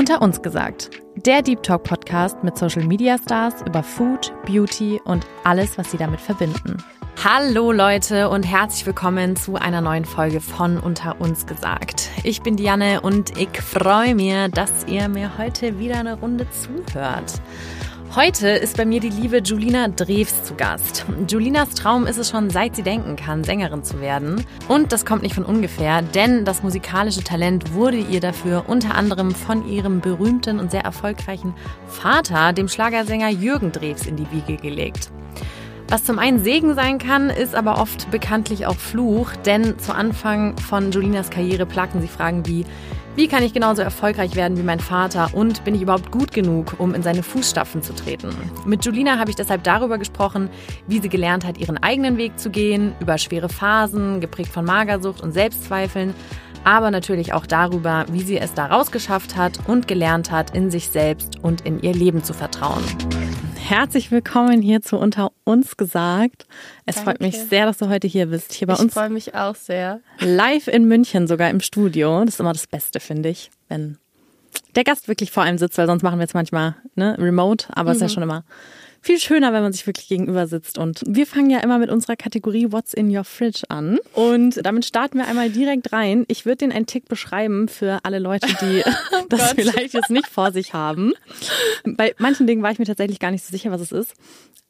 Unter uns gesagt, der Deep Talk Podcast mit Social Media Stars über Food, Beauty und alles, was sie damit verbinden. Hallo Leute und herzlich willkommen zu einer neuen Folge von Unter uns gesagt. Ich bin Diane und ich freue mich, dass ihr mir heute wieder eine Runde zuhört. Heute ist bei mir die liebe Julina Drews zu Gast. Julinas Traum ist es schon, seit sie denken kann, Sängerin zu werden. Und das kommt nicht von ungefähr, denn das musikalische Talent wurde ihr dafür unter anderem von ihrem berühmten und sehr erfolgreichen Vater, dem Schlagersänger Jürgen Drews, in die Wiege gelegt. Was zum einen Segen sein kann, ist aber oft bekanntlich auch Fluch, denn zu Anfang von Julinas Karriere plagten sie Fragen wie, wie kann ich genauso erfolgreich werden wie mein Vater und bin ich überhaupt gut genug, um in seine Fußstapfen zu treten? Mit Julina habe ich deshalb darüber gesprochen, wie sie gelernt hat, ihren eigenen Weg zu gehen, über schwere Phasen, geprägt von Magersucht und Selbstzweifeln, aber natürlich auch darüber, wie sie es da rausgeschafft hat und gelernt hat, in sich selbst und in ihr Leben zu vertrauen. Herzlich willkommen hier zu Unter uns gesagt. Es Danke. freut mich sehr, dass du heute hier bist. Hier bei ich uns freue mich auch sehr. live in München, sogar im Studio. Das ist immer das Beste, finde ich, wenn der Gast wirklich vor einem sitzt, weil sonst machen wir jetzt manchmal ne, remote, aber es ist ja schon immer viel schöner, wenn man sich wirklich gegenüber sitzt. Und wir fangen ja immer mit unserer Kategorie What's in your fridge an. Und damit starten wir einmal direkt rein. Ich würde den einen Tick beschreiben für alle Leute, die das vielleicht jetzt nicht vor sich haben. Bei manchen Dingen war ich mir tatsächlich gar nicht so sicher, was es ist.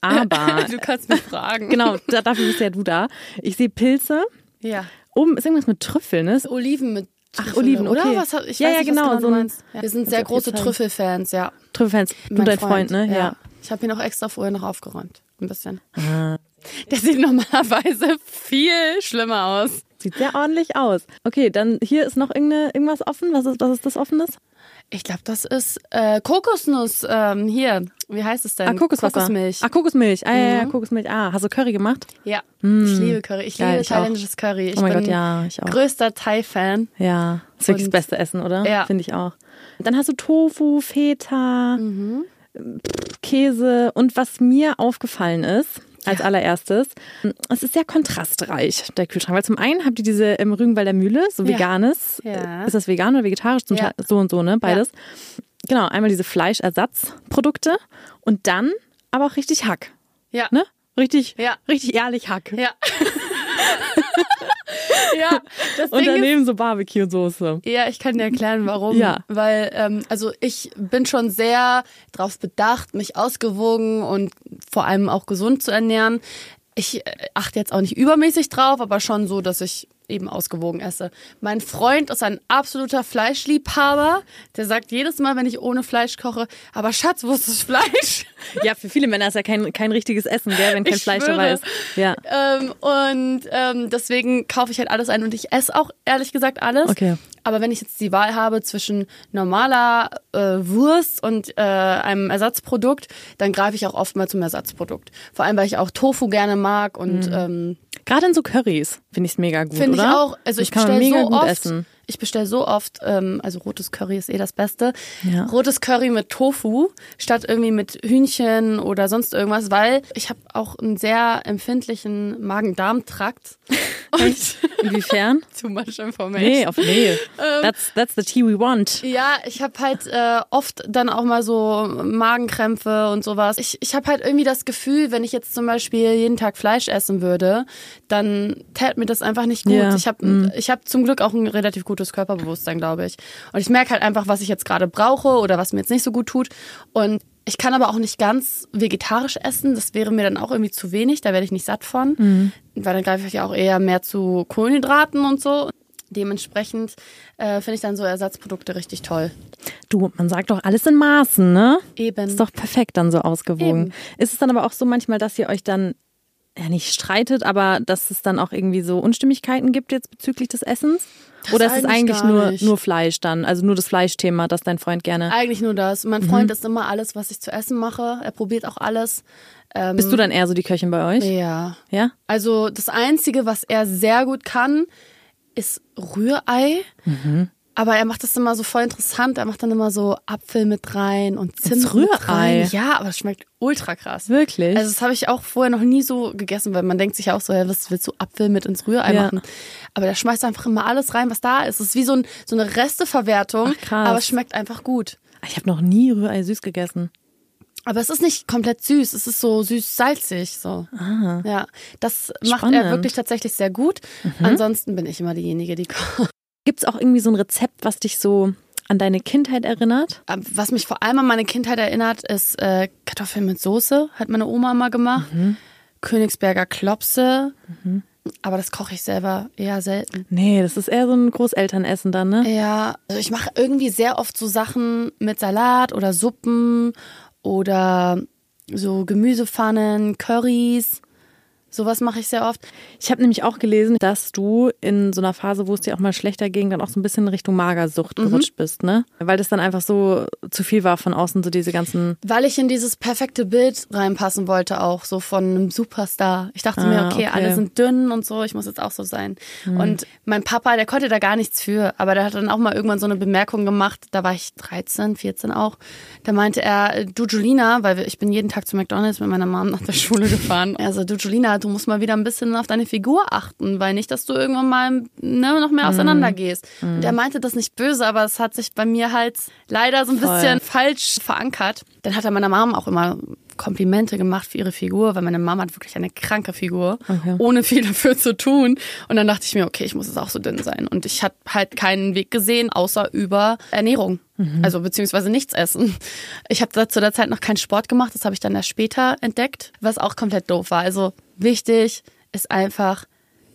Aber Du kannst mich fragen. genau, da- dafür bist ja du da. Ich sehe Pilze. Ja. Oben ist irgendwas mit Trüffeln, ne? Oliven mit Ach, Trüffel, Oliven, oder? okay. Was, hab- ich Ja, weiß ja, nicht, genau, was so ein- meinst. Wir sind sehr große. Trüffelfans, ja. Trüffelfans. Du Mein dein Freund, ne? Ja. Ich habe ihn auch extra vorher noch aufgeräumt. Ein bisschen. Ah. Der sieht normalerweise viel schlimmer aus. Sieht sehr ordentlich aus. Okay, dann hier ist noch irgendwas offen. Was ist, was ist das Offenes? Ich glaube, das ist äh, Kokosnuss. Ähm, hier, wie heißt es denn? Ah, Kokoswasser. Kokosmilch. Ah, Kokosmilch. Ah, ja, ja, Mhm. Kokosmilch. Ah, hast du Curry gemacht? Ja, ich liebe Curry. Ich liebe ich auch. thailändisches Curry. Ich oh mein bin Gott, ja, ich auch. größter Thai-Fan. Ja, ist wirklich das beste Essen, oder? Ja. Finde ich auch. Dann hast du Tofu, Feta, Mhm. Käse und was mir aufgefallen ist, als allererstes, es ist sehr kontrastreich, der Kühlschrank. Weil zum einen habt ihr diese ähm, Rügenwalder Mühle, so Ja. veganes. Ja. Ist das vegan oder vegetarisch? Zum Ja. Teil so und so, ne? Beides. Genau, einmal diese Fleischersatzprodukte und dann aber auch richtig Hack, Ja. ne? Richtig, Ja. richtig ehrlich Hack. Ja. ja, das Und Ding ist, daneben so Barbecue-Soße. ja, ich kann dir erklären, warum. Ja. Weil, ähm, also ich bin schon sehr darauf bedacht, mich ausgewogen und vor allem auch gesund zu ernähren. Ich äh, achte jetzt auch nicht übermäßig drauf, aber schon so, dass ich eben ausgewogen esse. Mein Freund ist ein absoluter Fleischliebhaber. Der sagt jedes Mal, wenn ich ohne Fleisch koche, aber Schatz, wo ist das Fleisch? Ja, für viele Männer ist ja kein, kein richtiges Essen, gell, wenn kein Ich Fleisch schwöre. dabei ist. Ja. Ähm, und ähm, deswegen kaufe ich halt alles ein und ich esse auch ehrlich gesagt alles. Okay. Aber wenn ich jetzt die Wahl habe zwischen normaler äh, Wurst und äh, einem Ersatzprodukt, dann greife ich auch oft mal zum Ersatzprodukt. Vor allem, weil ich auch Tofu gerne mag und ähm, Gerade in so Currys finde ich es mega gut, finde ich oder? auch. Also das ich bestelle mega so oft. essen. Ich bestelle so oft, ähm, also rotes Curry ist eh das Beste. Ja. Rotes Curry mit Tofu statt irgendwie mit Hühnchen oder sonst irgendwas, weil ich habe auch einen sehr empfindlichen Magen-Darm-Trakt. Und Inwiefern? too much information. nee, auf nee. Ähm. That's, that's the tea we want. Ja, ich habe halt äh, oft dann auch mal so Magenkrämpfe und sowas. Ich, ich habe halt irgendwie das Gefühl, wenn ich jetzt zum Beispiel jeden Tag Fleisch essen würde, dann tät mir das einfach nicht gut. Ja, Ich habe ich hab zum Glück auch ein relativ gutes Körperbewusstsein, glaube ich. Und ich merke halt einfach, was ich jetzt gerade brauche oder was mir jetzt nicht so gut tut. Und ich kann aber auch nicht ganz vegetarisch essen. Das wäre mir dann auch irgendwie zu wenig. Da werde ich nicht satt von. Weil dann greife ich ja auch eher mehr zu Kohlenhydraten und so. Dementsprechend äh, finde ich dann so Ersatzprodukte richtig toll. Du, man sagt doch alles in Maßen, ne? Eben. Ist doch perfekt dann so ausgewogen. Eben. Ist es dann aber auch so manchmal, dass ihr euch dann ja nicht streitet, aber dass es dann auch irgendwie so Unstimmigkeiten gibt jetzt bezüglich des Essens? Das Oder ist es eigentlich nur, nicht. nur Fleisch dann? Also nur das Fleischthema, das dein Freund gerne. Eigentlich nur das. Mein Freund isst immer alles, was ich zu essen mache. Er probiert auch alles. Ähm, Bist du dann eher so die Köchin bei euch? Ja. Ja? Also das Einzige, was er sehr gut kann, ist Rührei. Aber er macht das immer so voll interessant. Er macht dann immer so Apfel mit rein und Zimt Ins mit Rührei? rein. Ja, aber es schmeckt ultra krass. Wirklich? Also das habe ich auch vorher noch nie so gegessen, weil man denkt sich auch so, ja, was willst du Apfel mit ins Rührei Ja. machen? Aber der schmeißt einfach immer alles rein, was da ist. Es ist wie so, ein, so eine Resteverwertung, Ach, krass. aber es schmeckt einfach gut. ich habe noch nie Rührei süß gegessen. Aber es ist nicht komplett süß, es ist so süß-salzig. So. Ja, das macht er Spannend. Mhm. wirklich tatsächlich sehr gut. Ansonsten bin ich immer diejenige, die kocht. Gibt es auch irgendwie so ein Rezept, was dich so an deine Kindheit erinnert? Ähm, Was mich vor allem an meine Kindheit erinnert, ist äh, Kartoffeln mit Soße, hat meine Oma immer gemacht. Mhm. Königsberger Klopse. Aber das koche ich selber eher selten. Nee, das ist eher so ein Großelternessen dann, ne? Ja, also ich mache irgendwie sehr oft so Sachen mit Salat oder Suppen oder so Gemüsepfannen, Currys. Sowas mache ich sehr oft. Ich habe nämlich auch gelesen, dass du in so einer Phase, wo es dir auch mal schlechter ging, dann auch so ein bisschen in Richtung Magersucht gerutscht bist, ne? Weil das dann einfach so zu viel war von außen, so diese ganzen. Weil ich in dieses perfekte Bild reinpassen wollte, auch so von einem Superstar. Ich dachte mir, Ah, okay, okay. alle sind dünn und so, ich muss jetzt auch so sein. Und mein Papa, der konnte da gar nichts für, aber der hat dann auch mal irgendwann so eine Bemerkung gemacht, da war ich 13, 14 auch. Da meinte er, du Julina, weil ich bin jeden Tag zu McDonalds mit meiner Mom nach der Schule gefahren. Also du Julina, du musst mal wieder ein bisschen auf deine Figur achten, weil nicht, dass du irgendwann mal ne, noch mehr auseinander gehst. Und er meinte das nicht böse, aber es hat sich bei mir halt leider so ein Voll. bisschen falsch verankert. Dann hat er meiner Mom auch immer Komplimente gemacht für ihre Figur, weil meine Mama hat wirklich eine kranke Figur, ohne viel dafür zu tun. Und dann dachte ich mir, okay, ich muss jetzt auch so dünn sein. Und ich habe halt keinen Weg gesehen, außer über Ernährung. Also beziehungsweise nichts essen. Ich habe zu der Zeit noch keinen Sport gemacht, das habe ich dann erst später entdeckt, was auch komplett doof war. Also wichtig ist einfach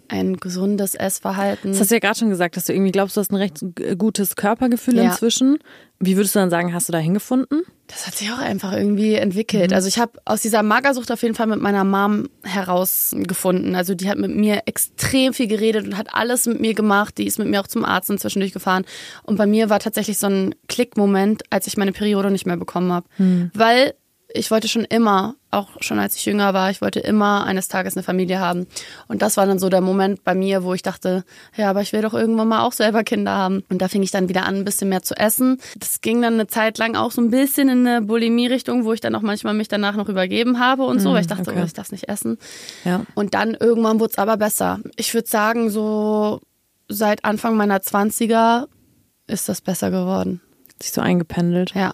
ein gesundes Essverhalten. Das hast du ja gerade schon gesagt, dass du irgendwie glaubst, du hast ein recht gutes Körpergefühl Ja. inzwischen. Wie würdest du dann sagen, hast du da hingefunden? Das hat sich auch einfach irgendwie entwickelt. Also ich habe aus dieser Magersucht auf jeden Fall mit meiner Mom herausgefunden. Also die hat mit mir extrem viel geredet und hat alles mit mir gemacht. Die ist mit mir auch zum Arzt inzwischen durchgefahren. Und bei mir war tatsächlich so ein Klickmoment, als ich meine Periode nicht mehr bekommen habe. Weil ich wollte schon immer, auch schon als ich jünger war, ich wollte immer eines Tages eine Familie haben. Und das war dann so der Moment bei mir, wo ich dachte, ja, aber ich will doch irgendwann mal auch selber Kinder haben. Und da fing ich dann wieder an, ein bisschen mehr zu essen. Das ging dann eine Zeit lang auch so ein bisschen in eine Bulimie-Richtung, wo ich dann auch manchmal mich danach noch übergeben habe und so, weil ich dachte, okay. oh, ich darf nicht essen. Ja. Und dann irgendwann wurde es aber besser. Ich würde sagen, so seit Anfang meiner 20er ist das besser geworden. Sich so eingependelt. Ja.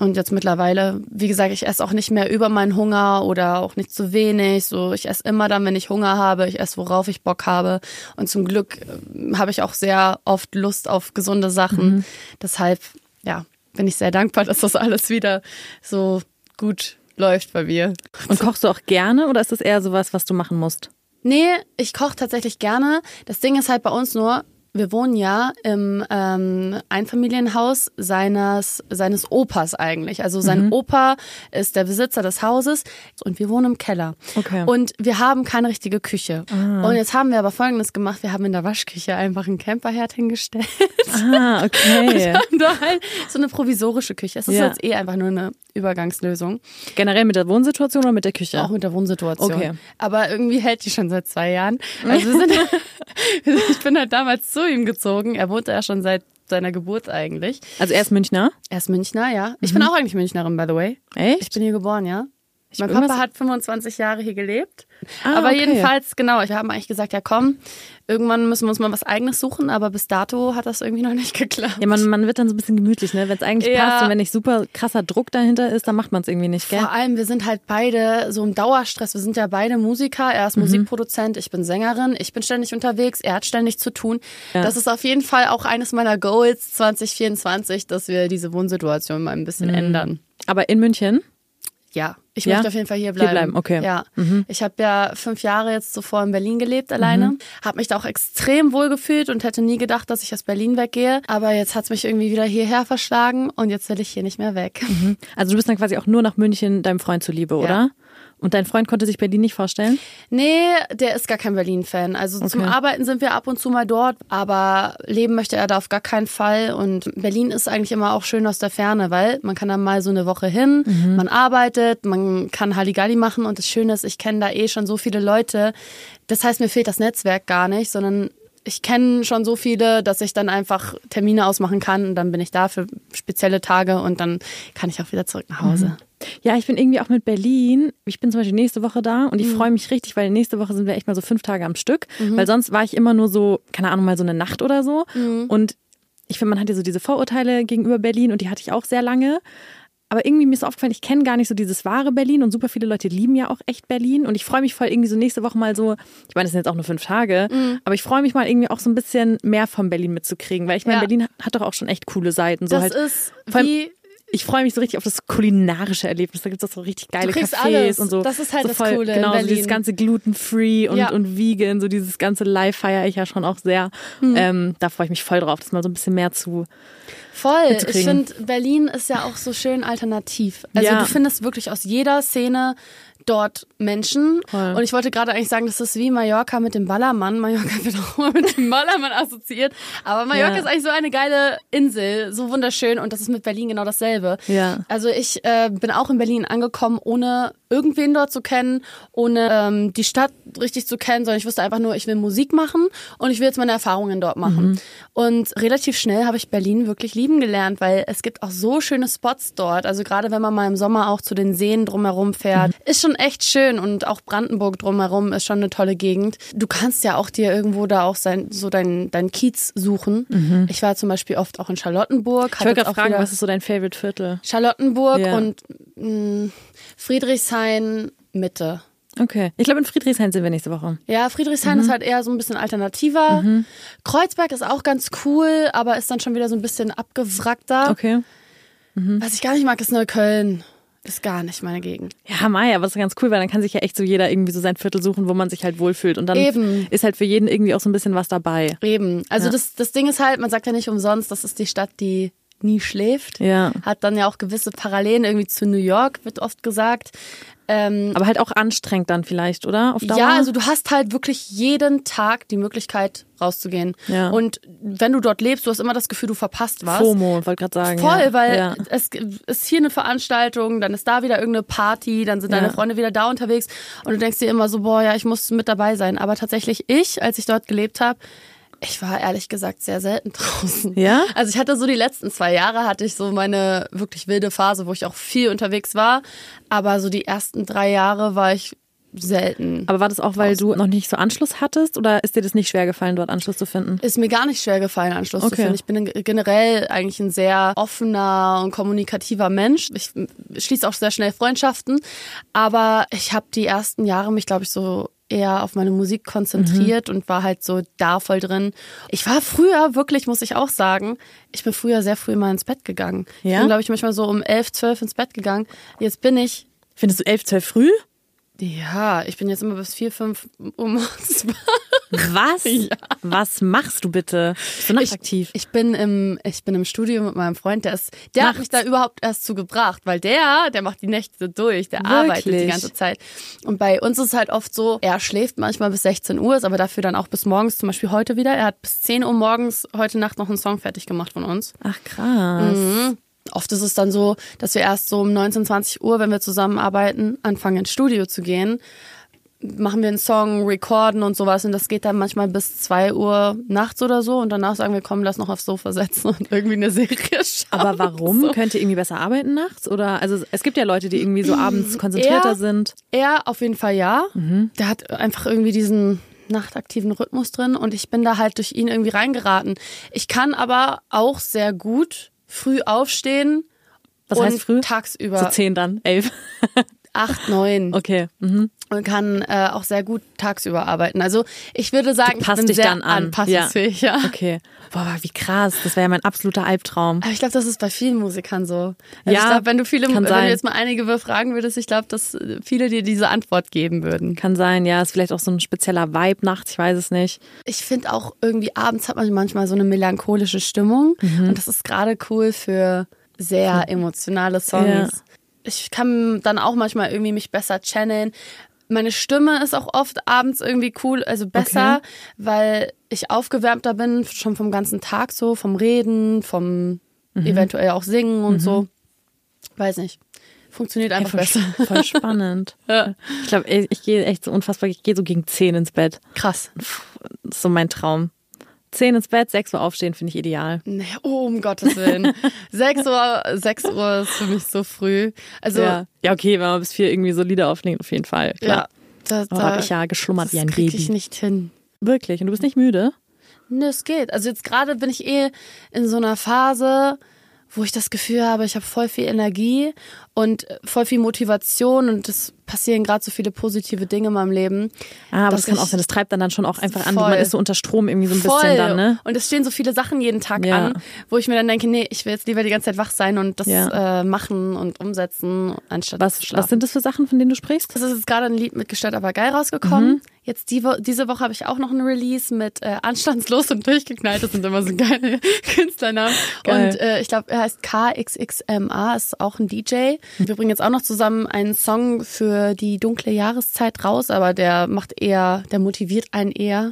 Und jetzt mittlerweile, wie gesagt, ich esse auch nicht mehr über meinen Hunger oder auch nicht zu wenig. So, ich esse immer dann, wenn ich Hunger habe. Ich esse, worauf ich Bock habe. Und zum Glück äh, habe ich auch sehr oft Lust auf gesunde Sachen. Deshalb, ja, bin ich sehr dankbar, dass das alles wieder so gut läuft bei mir. Und kochst du auch gerne oder ist das eher sowas, was du machen musst? Nee, ich koche tatsächlich gerne. Das Ding ist halt bei uns nur, wir wohnen ja im ähm, Einfamilienhaus seines, seines Opas eigentlich. Also sein Opa ist der Besitzer des Hauses und wir wohnen im Keller. Okay. Und wir haben keine richtige Küche. Und jetzt haben wir aber Folgendes gemacht. Wir haben in der Waschküche einfach einen Camperherd hingestellt. Ah, okay. haben da halt so eine provisorische Küche. Es ist Ja. jetzt eh einfach nur eine Übergangslösung. Generell mit der Wohnsituation oder mit der Küche? Auch mit der Wohnsituation. Okay. Aber irgendwie hält die schon seit zwei Jahren. Also wir sind, ich bin halt damals zu ihm gezogen. Er wohnte ja schon seit seiner Geburt eigentlich. Also er ist Münchner? Er ist Münchner, ja. Ich bin auch eigentlich Münchnerin, by the way. Echt? Ich bin hier geboren, ja. Mein irgendwas- Papa hat 25 Jahre hier gelebt. Ah, aber okay. jedenfalls, genau, ich habe eigentlich gesagt, ja komm, irgendwann müssen wir uns mal was eigenes suchen, aber bis dato hat das irgendwie noch nicht geklappt. Ja, man, man wird dann so ein bisschen gemütlich, ne? Wenn es eigentlich Ja. passt und wenn nicht super krasser Druck dahinter ist, dann macht man es irgendwie nicht, gell? Vor allem, wir sind halt beide so im Dauerstress. Wir sind ja beide Musiker. Er ist Mhm. Musikproduzent, ich bin Sängerin, ich bin ständig unterwegs, er hat ständig zu tun. Ja. Das ist auf jeden Fall auch eines meiner Goals 2024, dass wir diese Wohnsituation mal ein bisschen Mhm. ändern. Aber in München? Ja, ich Ja? möchte auf jeden Fall hier bleiben. bleiben, okay. Mhm. Ja, ich habe ja fünf Jahre jetzt zuvor in Berlin gelebt alleine, habe mich da auch extrem wohl gefühlt und hätte nie gedacht, dass ich aus Berlin weggehe. Aber jetzt hat's mich irgendwie wieder hierher verschlagen und jetzt will ich hier nicht mehr weg. Also du bist dann quasi auch nur nach München deinem Freund zuliebe, oder? Und dein Freund konnte sich Berlin nicht vorstellen? Nee, der ist gar kein Berlin-Fan. Also zum Arbeiten sind wir ab und zu mal dort, aber leben möchte er da auf gar keinen Fall. Und Berlin ist eigentlich immer auch schön aus der Ferne, weil man kann dann mal so eine Woche hin, man arbeitet, man kann Halligalli machen und das Schöne ist, ich kenne da eh schon so viele Leute. Das heißt, mir fehlt das Netzwerk gar nicht, sondern ich kenne schon so viele, dass ich dann einfach Termine ausmachen kann und dann bin ich da für spezielle Tage und dann kann ich auch wieder zurück nach Hause. Mhm. Ja, ich bin irgendwie auch mit Berlin. Ich bin zum Beispiel nächste Woche da und ich Mhm. freue mich richtig, weil nächste Woche sind wir echt mal so fünf Tage am Stück. Weil sonst war ich immer nur so, keine Ahnung, mal so eine Nacht oder so. Mhm. Und ich finde, man hat ja so diese Vorurteile gegenüber Berlin und die hatte ich auch sehr lange. Aber irgendwie mir ist aufgefallen, ich kenne gar nicht so dieses wahre Berlin und super viele Leute lieben ja auch echt Berlin. Und ich freue mich voll irgendwie so nächste Woche mal so, ich meine, das sind jetzt auch nur fünf Tage, Mhm. aber ich freue mich mal irgendwie auch so ein bisschen mehr von Berlin mitzukriegen, weil ich meine, Ja. Berlin hat- doch auch schon echt coole Seiten. So Das halt, ist wie ich freue mich so richtig auf das kulinarische Erlebnis. Da gibt es auch so richtig geile Cafés alles. und so. Das ist halt so das Coole Genau, so dieses ganze gluten-free und, Ja. und vegan, so dieses ganze Live feiere ich ja schon auch sehr. Hm. Ähm, da freue ich mich voll drauf, das mal so ein bisschen mehr zu. Voll. Ich finde, Berlin ist ja auch so schön alternativ. Also Ja. du findest wirklich aus jeder Szene dort Menschen. Voll. Und ich wollte gerade eigentlich sagen, das ist wie Mallorca mit dem Ballermann. Mallorca wird auch immer mit dem Ballermann assoziiert. Aber Mallorca Ja. ist eigentlich so eine geile Insel, so wunderschön. Und das ist mit Berlin genau dasselbe. Ja. Also ich äh, bin auch in Berlin angekommen, ohne irgendwen dort zu kennen, ohne ähm, die Stadt richtig zu kennen, sondern ich wusste einfach nur, ich will Musik machen und ich will jetzt meine Erfahrungen dort machen. Mhm. Und relativ schnell habe ich Berlin wirklich lieben gelernt, weil es gibt auch so schöne Spots dort. Also gerade wenn man mal im Sommer auch zu den Seen drumherum fährt, Mhm. ist schon echt schön und auch Brandenburg drumherum ist schon eine tolle Gegend. Du kannst ja auch dir irgendwo da auch sein, so dein, dein Kiez suchen. Ich war zum Beispiel oft auch in Charlottenburg. Mhm. Ich wollte gerade fragen, was ist so dein Favorite Viertel? Charlottenburg Ja. und mh, Friedrichshain Mitte. Okay. Ich glaube, in Friedrichshain sind wir nächste Woche. Ja, Friedrichshain Mhm. ist halt eher so ein bisschen alternativer. Kreuzberg ist auch ganz cool, aber ist dann schon wieder so ein bisschen abgewrackter. Okay. Was ich gar nicht mag, ist Neukölln. Ist gar nicht meine Gegend. Ja, Maya, aber das ist ganz cool, weil dann kann sich ja echt so jeder irgendwie so sein Viertel suchen, wo man sich halt wohlfühlt. Und dann Eben. ist halt für jeden irgendwie auch so ein bisschen was dabei. Eben. Also Ja. das, das Ding ist halt, man sagt ja nicht umsonst, das ist die Stadt, die nie schläft. Ja. Hat dann ja auch gewisse Parallelen irgendwie zu New York, wird oft gesagt. Ähm, Aber halt auch anstrengend dann vielleicht, oder? Ja, also du hast halt wirklich jeden Tag die Möglichkeit rauszugehen. Ja. Und wenn du dort lebst, du hast immer das Gefühl, du verpasst was. FOMO, wollte gerade sagen. Voll, ja. weil Ja. es ist hier eine Veranstaltung, dann ist da wieder irgendeine Party, dann sind deine Freunde wieder da unterwegs und du denkst dir immer so, boah, ja, ich muss mit dabei sein. Aber tatsächlich ich, als ich dort gelebt habe, ich war ehrlich gesagt sehr selten draußen. Ja? Also ich hatte so die letzten zwei Jahre hatte ich so meine wirklich wilde Phase, wo ich auch viel unterwegs war. Aber so die ersten drei Jahre war ich selten. Aber war das auch, weil du noch nicht so Anschluss hattest oder ist dir das nicht schwer gefallen, dort Anschluss zu finden? Ist mir gar nicht schwer gefallen, Anschluss Okay. zu finden. Ich bin generell eigentlich ein sehr offener und kommunikativer Mensch. Ich schließe auch sehr schnell Freundschaften. Aber ich habe die ersten Jahre mich, glaube ich, so eher auf meine Musik konzentriert Mhm. und war halt so da voll drin. Ich war früher wirklich, muss ich auch sagen, ich bin früher sehr früh mal ins Bett gegangen. Ich Ja? bin, glaube ich, manchmal so um elf, zwölf ins Bett gegangen. Jetzt bin ich Findest du elf, zwölf früh? Ja, ich bin jetzt immer bis vier, fünf Uhr morgens wach. Was? Was machst du bitte? Bist du nachtaktiv? Ich bin im, ich bin im Studio mit meinem Freund, der ist, der hat Nachts? mich da überhaupt erst zu gebracht, weil der, der macht die Nächte durch, der arbeitet die Wirklich? ganze Zeit. Und bei uns ist es halt oft so, er schläft manchmal bis 16 Uhr, ist aber dafür dann auch bis morgens, zum Beispiel heute wieder. Er hat bis 10 Uhr morgens heute Nacht noch einen Song fertig gemacht von uns. Ach krass. Mhm. Oft ist es dann so, dass wir erst so um 19, 20 Uhr, wenn wir zusammenarbeiten, anfangen ins Studio zu gehen. Machen wir einen Song, recorden und sowas und das geht dann manchmal bis 2 Uhr nachts oder so und danach sagen wir, komm, lass noch aufs Sofa setzen und irgendwie eine Serie schauen. Aber warum? So. Könnt ihr irgendwie besser arbeiten nachts? Oder also es gibt ja Leute, die irgendwie so abends konzentrierter Ja. sind. Er auf jeden Fall ja. Der hat einfach irgendwie diesen nachtaktiven Rhythmus drin und ich bin da halt durch ihn irgendwie reingeraten. Ich kann aber auch sehr gut früh aufstehen Was und heißt früh? tagsüber So zehn dann, elf. acht, neun Okay. Mhm. Und kann äh, auch sehr gut tagsüber arbeiten. Also ich würde sagen, Du passt ich bin dich sehr dann an. anpassungsfähig, ja. Okay. Boah, wie krass. Das wäre ja mein absoluter Albtraum. Aber ich glaube, das ist bei vielen Musikern so. Also Ja, ich glaube, wenn du viele, wenn sein. du jetzt mal einige befragen würdest, ich glaube, dass äh, viele dir diese Antwort geben würden. Kann sein, ja. Ist vielleicht auch so ein spezieller Vibe nachts, ich weiß es nicht. Ich finde auch irgendwie abends hat man manchmal so eine melancholische Stimmung Mhm. und das ist gerade cool für sehr emotionale Songs. Ja. Ich kann dann auch manchmal irgendwie mich besser channeln. Meine Stimme ist auch oft abends irgendwie cool, also besser, Okay. weil ich aufgewärmter bin, schon vom ganzen Tag so, vom Reden, vom Mhm. eventuell auch Singen und so. Weiß nicht. Funktioniert einfach voll, besser. voll spannend. Ja. Ich glaube, ich gehe echt so unfassbar, ich gehe so gegen zehn ins Bett. Krass. Ist so mein Traum. 10 ins Bett, 6 Uhr aufstehen, finde ich ideal. Nee, oh, um Gottes Willen. 6 Uhr, 6 Uhr ist für mich so früh. Also, ja. ja, okay, wenn man bis 4 irgendwie so Lieder auflegt, auf jeden Fall. Klar. ja. Da, Aber habe ich ja geschlummert wie ein das krieg Baby. ich nicht hin. Wirklich. Und du bist nicht müde? Ne, es geht. Also jetzt gerade bin ich eh in so einer Phase, wo ich das Gefühl habe, ich habe voll viel Energie und voll viel Motivation und es passieren gerade so viele positive Dinge in meinem Leben. Ah, aber das kann auch sein, das treibt dann, dann schon auch einfach an. Voll. Man ist so unter Strom irgendwie so ein Voll. bisschen dann, ne? Und es stehen so viele Sachen jeden Tag Ja. an, wo ich mir dann denke, nee, ich will jetzt lieber die ganze Zeit wach sein und das Ja. äh, machen und umsetzen, anstatt Was, zu schlafen. was sind das für Sachen, von denen du sprichst? Es ist jetzt gerade ein Lied mit Gestört aber geil rausgekommen. Mhm. Jetzt die Wo diese Woche habe ich auch noch ein Release mit äh, Anstandslos und durchgeknallt. Das sind immer so geile Künstlernamen. Geil. Und äh, ich glaube, er heißt KXXMA, ist auch ein DJ. Wir bringen jetzt auch noch zusammen einen Song für die dunkle Jahreszeit raus, aber der macht eher, der motiviert einen eher.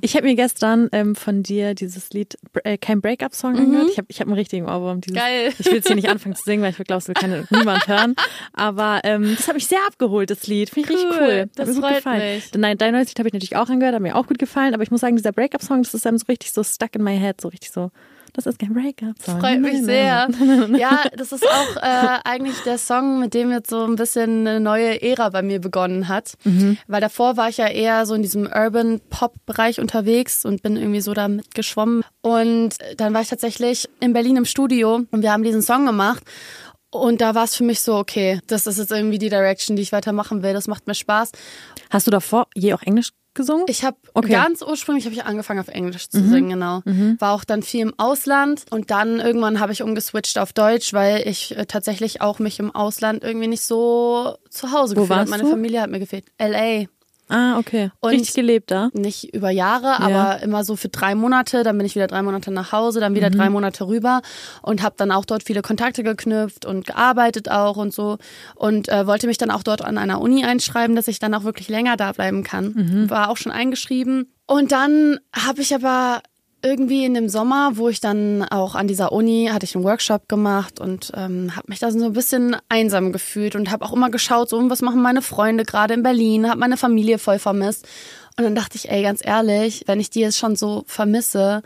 Ich habe mir gestern ähm, von dir dieses Lied äh, kein Breakup-Song angehört. Ich habe ich hab einen richtigen Ohrwurm. Dieses, Mhm. Geil. Ich will jetzt hier nicht anfangen zu singen, weil ich glaube, es will keine, niemand hören. Aber ähm, das hat mich sehr abgeholt, das Lied. Finde ich richtig Cool. cool. Das hat mir gut gefallen. mich. Dein, dein neues Lied habe ich natürlich auch angehört, hat mir auch gut gefallen. Aber ich muss sagen, dieser Breakup-Song, das ist dann so richtig so stuck in my head. So richtig so, das ist kein Breakup-Song. Freut mich sehr. Ja, das ist auch äh, eigentlich der Song, mit dem jetzt so ein bisschen eine neue Ära bei mir begonnen hat. Weil davor war ich ja eher so in diesem Urban Pop-Bereich unterwegs und bin irgendwie so da mitgeschwommen. Und dann war ich tatsächlich in Berlin im Studio und wir haben diesen Song gemacht. Und da war es für mich so, okay, das ist jetzt irgendwie die Direction, die ich weitermachen will. Das macht mir Spaß. Hast du davor je auch Englisch gesungen? Ich habe Okay. ganz ursprünglich habe ich angefangen auf Englisch zu singen, genau. War auch dann viel im Ausland und dann irgendwann habe ich umgeswitcht auf Deutsch, weil ich äh, tatsächlich auch mich im Ausland irgendwie nicht so zu Hause Wo gefühlt habe. Meine du? Familie hat mir gefehlt. LA. Ah, okay. Und- richtig gelebt da. Nicht über Jahre, aber immer so für drei Monate. Dann bin ich wieder drei Monate nach Hause, dann wieder drei Monate rüber und habe dann auch dort viele Kontakte geknüpft und gearbeitet auch und so. Und äh, wollte mich dann auch dort an einer Uni einschreiben, dass ich dann auch wirklich länger da bleiben kann. War auch schon eingeschrieben. Und dann habe ich aber irgendwie in dem Sommer, wo ich dann auch an dieser Uni hatte ich einen Workshop gemacht und ähm, habe mich da so ein bisschen einsam gefühlt und habe auch immer geschaut, so was machen meine Freunde gerade in Berlin, habe meine Familie voll vermisst? Und dann dachte ich, ey, ganz ehrlich, wenn ich die jetzt schon so vermisse,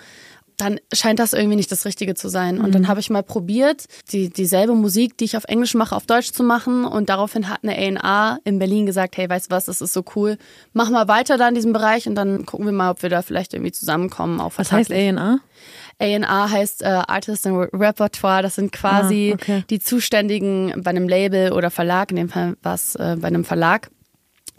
dann scheint das irgendwie nicht das Richtige zu sein. Und dann habe ich mal probiert, die, dieselbe Musik, die ich auf Englisch mache, auf Deutsch zu machen. Und daraufhin hat eine A&A in Berlin gesagt, hey, weißt du was, das ist so cool. Mach mal weiter da in diesem Bereich und dann gucken wir mal, ob wir da vielleicht irgendwie zusammenkommen. Auch Was heißt. A&A? A&R heißt äh, Artist and Repertoire. Das sind quasi Ah, okay. die Zuständigen bei einem Label oder Verlag, in dem Fall war es äh, bei einem Verlag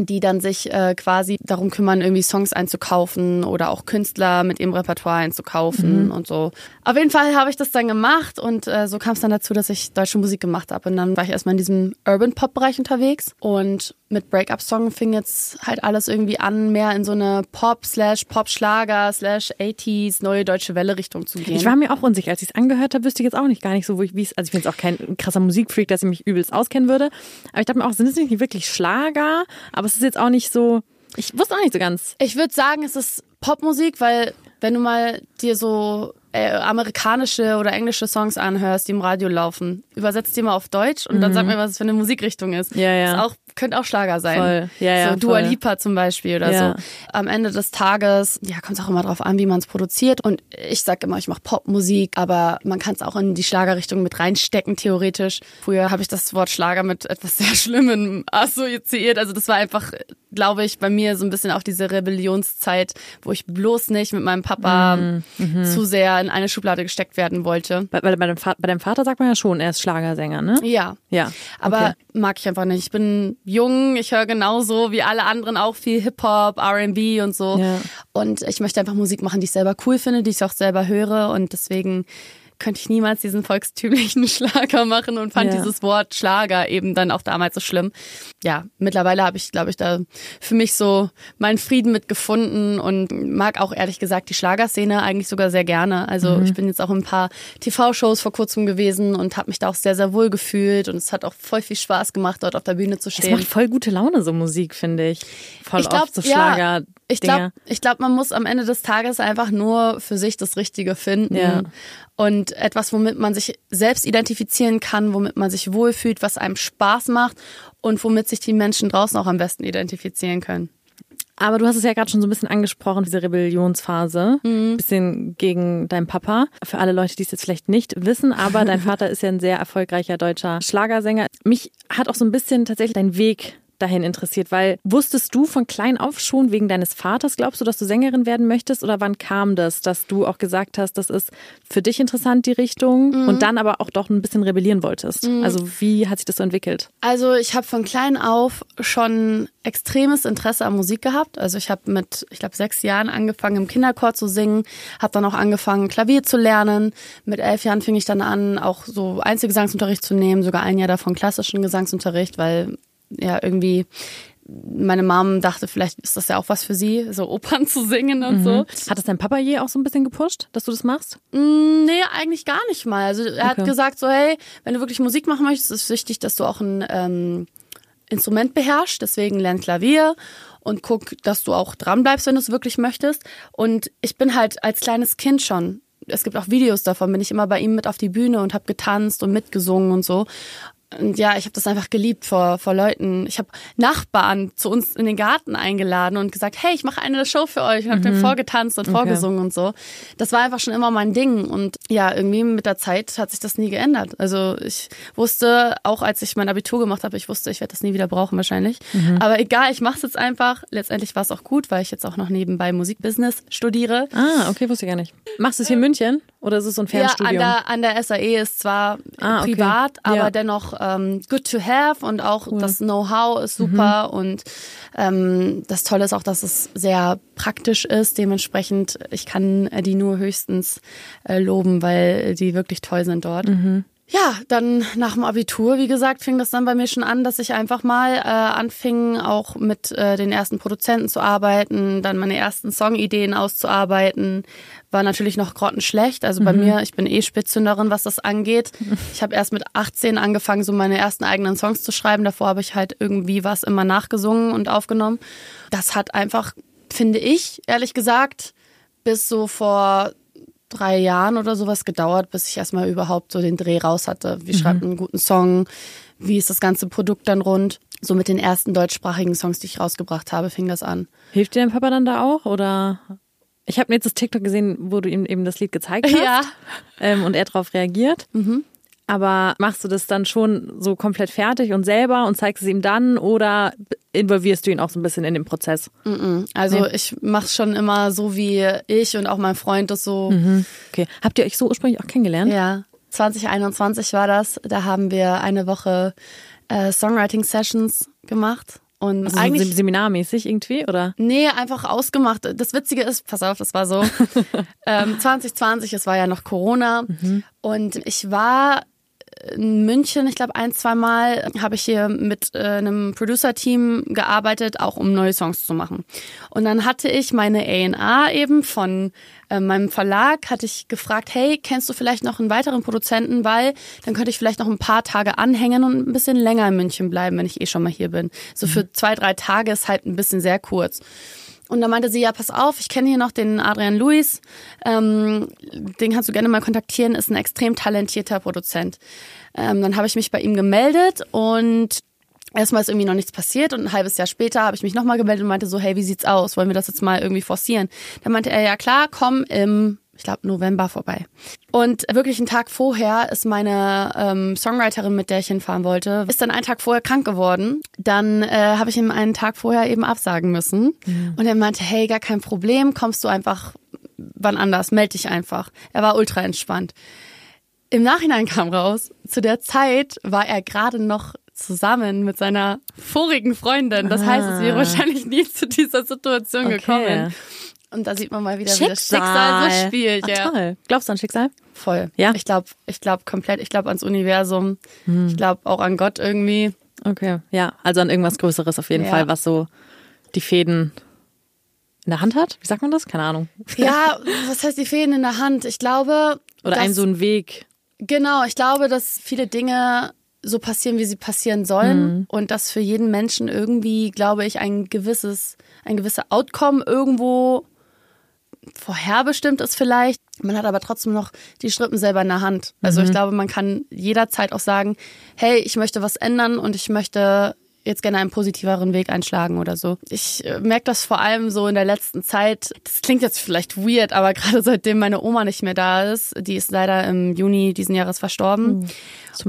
die dann sich äh, quasi darum kümmern, irgendwie Songs einzukaufen oder auch Künstler mit ihrem Repertoire einzukaufen und so. Auf jeden Fall habe ich das dann gemacht und äh, so kam es dann dazu, dass ich deutsche Musik gemacht habe. Und dann war ich erstmal in diesem Urban Pop Bereich unterwegs und mit Breakup Song fing jetzt halt alles irgendwie an, mehr in so eine Pop slash Pop Schlager slash 80s neue deutsche Welle Richtung zu gehen. Ich war mir auch unsicher, als ich es angehört habe, wüsste ich jetzt auch nicht gar nicht so, wo ich, wie es, also ich bin jetzt auch kein krasser Musikfreak, dass ich mich übelst auskennen würde. Aber ich dachte mir auch, sind es nicht wirklich Schlager? Aber es ist jetzt auch nicht so, ich wusste auch nicht so ganz. Ich würde sagen, es ist Popmusik, weil wenn du mal dir so äh, amerikanische oder englische Songs anhörst, die im Radio laufen, übersetzt die mal auf Deutsch und dann sag mir, was es für eine Musikrichtung ist. Mhm. Ja, ja. Ist auch, könnte auch Schlager sein. Voll. Ja, ja, so Dua voll. Lipa zum Beispiel oder Ja. so. Am Ende des Tages, ja, kommt es auch immer drauf an, wie man es produziert. Und ich sag immer, ich mache Popmusik, aber man kann es auch in die Schlagerrichtung mit reinstecken, theoretisch. Früher habe ich das Wort Schlager mit etwas sehr Schlimmem assoziiert. Also das war einfach, glaube ich, bei mir so ein bisschen auch diese Rebellionszeit, wo ich bloß nicht mit meinem Papa Mhm. zu sehr in eine Schublade gesteckt werden wollte. Bei, bei, bei, Vater, bei deinem Vater sagt man ja schon, er ist Schlagersänger, ne? Ja. Ja. Aber okay. mag ich einfach nicht. Ich bin jung, ich höre genauso wie alle anderen auch viel Hip-Hop, RB und so. Ja. Und ich möchte einfach Musik machen, die ich selber cool finde, die ich auch selber höre. Und deswegen könnte ich niemals diesen volkstümlichen Schlager machen und fand Ja. dieses Wort Schlager eben dann auch damals so schlimm. Ja, mittlerweile habe ich, glaube ich, da für mich so meinen Frieden mit gefunden und mag auch ehrlich gesagt die Schlagerszene eigentlich sogar sehr gerne. Also Mhm. ich bin jetzt auch in ein paar TV-Shows vor kurzem gewesen und habe mich da auch sehr, sehr wohl gefühlt und es hat auch voll viel Spaß gemacht, dort auf der Bühne zu Es stehen. macht voll gute Laune, so Musik, finde ich. Voll Ich glaub, oft so ja, Schlager. Ich glaube, ich glaub, man muss am Ende des Tages einfach nur für sich das Richtige finden. Ja. Und etwas, womit man sich selbst identifizieren kann, womit man sich wohlfühlt, was einem Spaß macht und womit sich die Menschen draußen auch am besten identifizieren können. Aber du hast es ja gerade schon so ein bisschen angesprochen, diese Rebellionsphase. Mhm. Bisschen gegen deinen Papa. Für alle Leute, die es jetzt vielleicht nicht wissen, aber dein Vater ist ja ein sehr erfolgreicher deutscher Schlagersänger. Mich hat auch so ein bisschen tatsächlich dein Weg dahin interessiert, weil wusstest du von klein auf schon wegen deines Vaters, glaubst du, dass du Sängerin werden möchtest oder wann kam das, dass du auch gesagt hast, das ist für dich interessant, die Richtung mhm. und dann aber auch doch ein bisschen rebellieren wolltest? Mhm. Also wie hat sich das so entwickelt? Also ich habe von klein auf schon extremes Interesse an Musik gehabt. Also ich habe mit, ich glaube, sechs Jahren angefangen im Kinderchor zu singen, habe dann auch angefangen Klavier zu lernen. Mit elf Jahren fing ich dann an, auch so Einzelgesangsunterricht zu nehmen, sogar ein Jahr davon klassischen Gesangsunterricht, weil ja irgendwie meine Mom dachte, vielleicht ist das ja auch was für sie, so Opern zu singen und mhm. so. Hat das dein Papa je auch so ein bisschen gepusht, dass du das machst? Mm, nee, eigentlich gar nicht mal. Also er okay. hat gesagt so, hey, wenn du wirklich Musik machen möchtest, ist es wichtig, dass du auch ein ähm, Instrument beherrschst. Deswegen lern Klavier und guck, dass du auch dran bleibst, wenn du es wirklich möchtest. Und ich bin halt als kleines Kind schon es gibt auch Videos davon, bin ich immer bei ihm mit auf die Bühne und habe getanzt und mitgesungen und so. Und ja, ich habe das einfach geliebt vor, vor Leuten. Ich habe Nachbarn zu uns in den Garten eingeladen und gesagt, hey, ich mache eine Show für euch und habe mhm. dann vorgetanzt und okay. vorgesungen und so. Das war einfach schon immer mein Ding. Und ja, irgendwie mit der Zeit hat sich das nie geändert. Also ich wusste, auch als ich mein Abitur gemacht habe, ich wusste, ich werde das nie wieder brauchen wahrscheinlich. Mhm. Aber egal, ich mache es jetzt einfach. Letztendlich war es auch gut, weil ich jetzt auch noch nebenbei Musikbusiness studiere. Ah, okay, wusste ich gar nicht. Machst du es hier in München oder ist es so ein Fernstudium? Ja, an der, an der SAE ist zwar ah, okay. privat, aber ja. dennoch ähm, good to have und auch cool. das Know-how ist super mhm. und ähm, das Tolle ist auch, dass es sehr praktisch ist. Dementsprechend, ich kann die nur höchstens äh, loben, weil die wirklich toll sind dort. Mhm. Ja, dann nach dem Abitur, wie gesagt, fing das dann bei mir schon an, dass ich einfach mal äh, anfing, auch mit äh, den ersten Produzenten zu arbeiten, dann meine ersten Songideen auszuarbeiten. War natürlich noch grottenschlecht. Also bei mhm. mir, ich bin eh Spitzhünderin, was das angeht. Ich habe erst mit 18 angefangen, so meine ersten eigenen Songs zu schreiben. Davor habe ich halt irgendwie was immer nachgesungen und aufgenommen. Das hat einfach, finde ich, ehrlich gesagt, bis so vor drei Jahren oder sowas gedauert, bis ich erstmal überhaupt so den Dreh raus hatte. Wie mhm. schreibt man einen guten Song? Wie ist das ganze Produkt dann rund? So mit den ersten deutschsprachigen Songs, die ich rausgebracht habe, fing das an. Hilft dir dein Papa dann da auch oder? Ich habe jetzt das TikTok gesehen, wo du ihm eben das Lied gezeigt hast. Ja. Ähm, und er darauf reagiert. Mhm. Aber machst du das dann schon so komplett fertig und selber und zeigst es ihm dann oder involvierst du ihn auch so ein bisschen in den Prozess? Also nee. ich mache es schon immer so, wie ich und auch mein Freund das so. Mhm. Okay. Habt ihr euch so ursprünglich auch kennengelernt? Ja. 2021 war das. Da haben wir eine Woche äh, Songwriting-Sessions gemacht. Und also eigentlich so seminarmäßig irgendwie, oder? Nee, einfach ausgemacht. Das Witzige ist, pass auf, das war so. ähm, 2020, es war ja noch Corona. Mhm. Und ich war in München, ich glaube ein, zwei Mal, habe ich hier mit äh, einem Producer-Team gearbeitet, auch um neue Songs zu machen. Und dann hatte ich meine A&A eben von äh, meinem Verlag, hatte ich gefragt, hey, kennst du vielleicht noch einen weiteren Produzenten, weil dann könnte ich vielleicht noch ein paar Tage anhängen und ein bisschen länger in München bleiben, wenn ich eh schon mal hier bin. So für mhm. zwei, drei Tage ist halt ein bisschen sehr kurz. Und da meinte sie, ja, pass auf, ich kenne hier noch den Adrian Luis, ähm, den kannst du gerne mal kontaktieren, ist ein extrem talentierter Produzent. Ähm, dann habe ich mich bei ihm gemeldet und erstmal ist irgendwie noch nichts passiert und ein halbes Jahr später habe ich mich nochmal gemeldet und meinte so, hey, wie sieht's aus? Wollen wir das jetzt mal irgendwie forcieren? Dann meinte er, ja klar, komm im ich glaube, November vorbei. Und wirklich einen Tag vorher ist meine ähm, Songwriterin, mit der ich hinfahren wollte, ist dann einen Tag vorher krank geworden. Dann äh, habe ich ihm einen Tag vorher eben absagen müssen. Mhm. Und er meinte, hey, gar kein Problem, kommst du einfach wann anders, melde dich einfach. Er war ultra entspannt. Im Nachhinein kam raus, zu der Zeit war er gerade noch zusammen mit seiner vorigen Freundin. Das ah. heißt, es wäre ah. wahrscheinlich nie zu dieser Situation okay. gekommen. Und da sieht man mal wieder, Schicksal. wie das Schicksal so spielt. Ja. toll. Glaubst du an Schicksal? Voll. Ja. Ich glaube, ich glaube komplett. Ich glaube ans Universum. Hm. Ich glaube auch an Gott irgendwie. Okay. Ja, also an irgendwas Größeres auf jeden ja. Fall, was so die Fäden in der Hand hat. Wie sagt man das? Keine Ahnung. Ja, was heißt die Fäden in der Hand? Ich glaube. Oder ein so ein Weg. Genau. Ich glaube, dass viele Dinge so passieren, wie sie passieren sollen mhm. und dass für jeden Menschen irgendwie, glaube ich, ein gewisses, ein gewisser Outcome irgendwo vorherbestimmt ist vielleicht. Man hat aber trotzdem noch die Strippen selber in der Hand. Also mhm. ich glaube, man kann jederzeit auch sagen, hey, ich möchte was ändern und ich möchte jetzt gerne einen positiveren Weg einschlagen oder so. Ich äh, merke das vor allem so in der letzten Zeit. Das klingt jetzt vielleicht weird, aber gerade seitdem meine Oma nicht mehr da ist, die ist leider im Juni diesen Jahres verstorben. Mhm.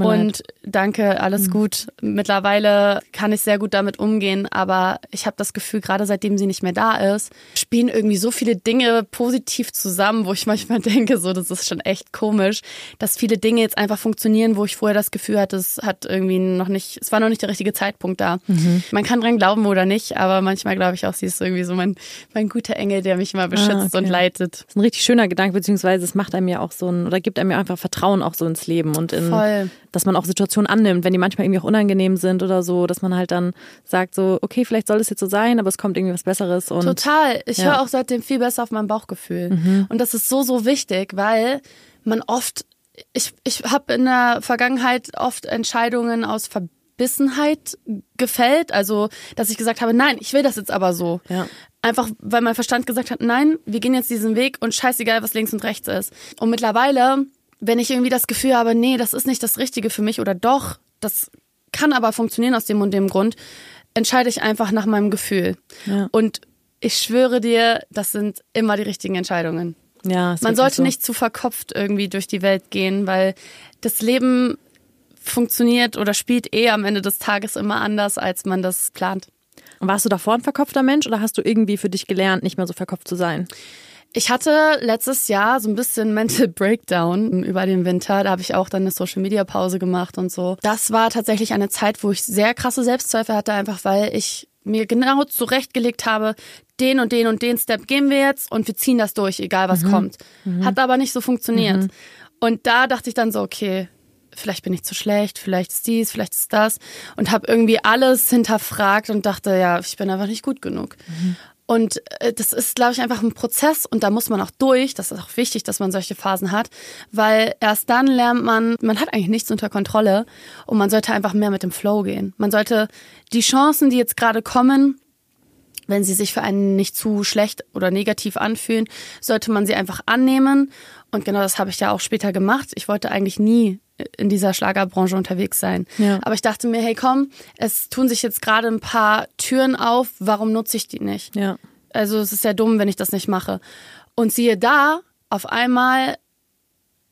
Und danke, alles mhm. gut. Mittlerweile kann ich sehr gut damit umgehen, aber ich habe das Gefühl, gerade seitdem sie nicht mehr da ist, spielen irgendwie so viele Dinge positiv zusammen, wo ich manchmal denke, so, das ist schon echt komisch, dass viele Dinge jetzt einfach funktionieren, wo ich vorher das Gefühl hatte, es hat irgendwie noch nicht, es war noch nicht der richtige Zeitpunkt da. Mhm. Man kann dran glauben oder nicht, aber manchmal glaube ich auch, sie ist irgendwie so mein, mein guter Engel, der mich immer beschützt ah, okay. und leitet. Das ist ein richtig schöner Gedanke, beziehungsweise es macht einem ja auch so ein, oder gibt einem ja einfach Vertrauen auch so ins Leben und in, Voll dass man auch Situationen annimmt, wenn die manchmal irgendwie auch unangenehm sind oder so, dass man halt dann sagt so, okay, vielleicht soll es jetzt so sein, aber es kommt irgendwie was Besseres. Und, Total. Ich ja. höre auch seitdem viel besser auf mein Bauchgefühl. Mhm. Und das ist so, so wichtig, weil man oft, ich, ich habe in der Vergangenheit oft Entscheidungen aus Verbissenheit gefällt. Also, dass ich gesagt habe, nein, ich will das jetzt aber so. Ja. Einfach, weil mein Verstand gesagt hat, nein, wir gehen jetzt diesen Weg und scheißegal, was links und rechts ist. Und mittlerweile wenn ich irgendwie das Gefühl habe, nee, das ist nicht das Richtige für mich oder doch, das kann aber funktionieren aus dem und dem Grund, entscheide ich einfach nach meinem Gefühl. Ja. Und ich schwöre dir, das sind immer die richtigen Entscheidungen. Ja, Man sollte so. nicht zu verkopft irgendwie durch die Welt gehen, weil das Leben funktioniert oder spielt eh am Ende des Tages immer anders, als man das plant. Und warst du davor ein verkopfter Mensch oder hast du irgendwie für dich gelernt, nicht mehr so verkopft zu sein? Ich hatte letztes Jahr so ein bisschen Mental Breakdown über den Winter. Da habe ich auch dann eine Social Media Pause gemacht und so. Das war tatsächlich eine Zeit, wo ich sehr krasse Selbstzweifel hatte, einfach weil ich mir genau zurechtgelegt habe, den und den und den Step gehen wir jetzt und wir ziehen das durch, egal was mhm. kommt. Mhm. Hat aber nicht so funktioniert. Mhm. Und da dachte ich dann so, okay, vielleicht bin ich zu schlecht, vielleicht ist dies, vielleicht ist das und habe irgendwie alles hinterfragt und dachte, ja, ich bin einfach nicht gut genug. Mhm. Und äh, das ist, glaube ich, einfach ein Prozess und da muss man auch durch. Das ist auch wichtig, dass man solche Phasen hat, weil erst dann lernt man, man hat eigentlich nichts unter Kontrolle und man sollte einfach mehr mit dem Flow gehen. Man sollte die Chancen, die jetzt gerade kommen, wenn sie sich für einen nicht zu schlecht oder negativ anfühlen, sollte man sie einfach annehmen. Und genau das habe ich ja auch später gemacht. Ich wollte eigentlich nie in dieser Schlagerbranche unterwegs sein. Ja. Aber ich dachte mir, hey komm, es tun sich jetzt gerade ein paar Türen auf, warum nutze ich die nicht? Ja. Also es ist ja dumm, wenn ich das nicht mache. Und siehe da, auf einmal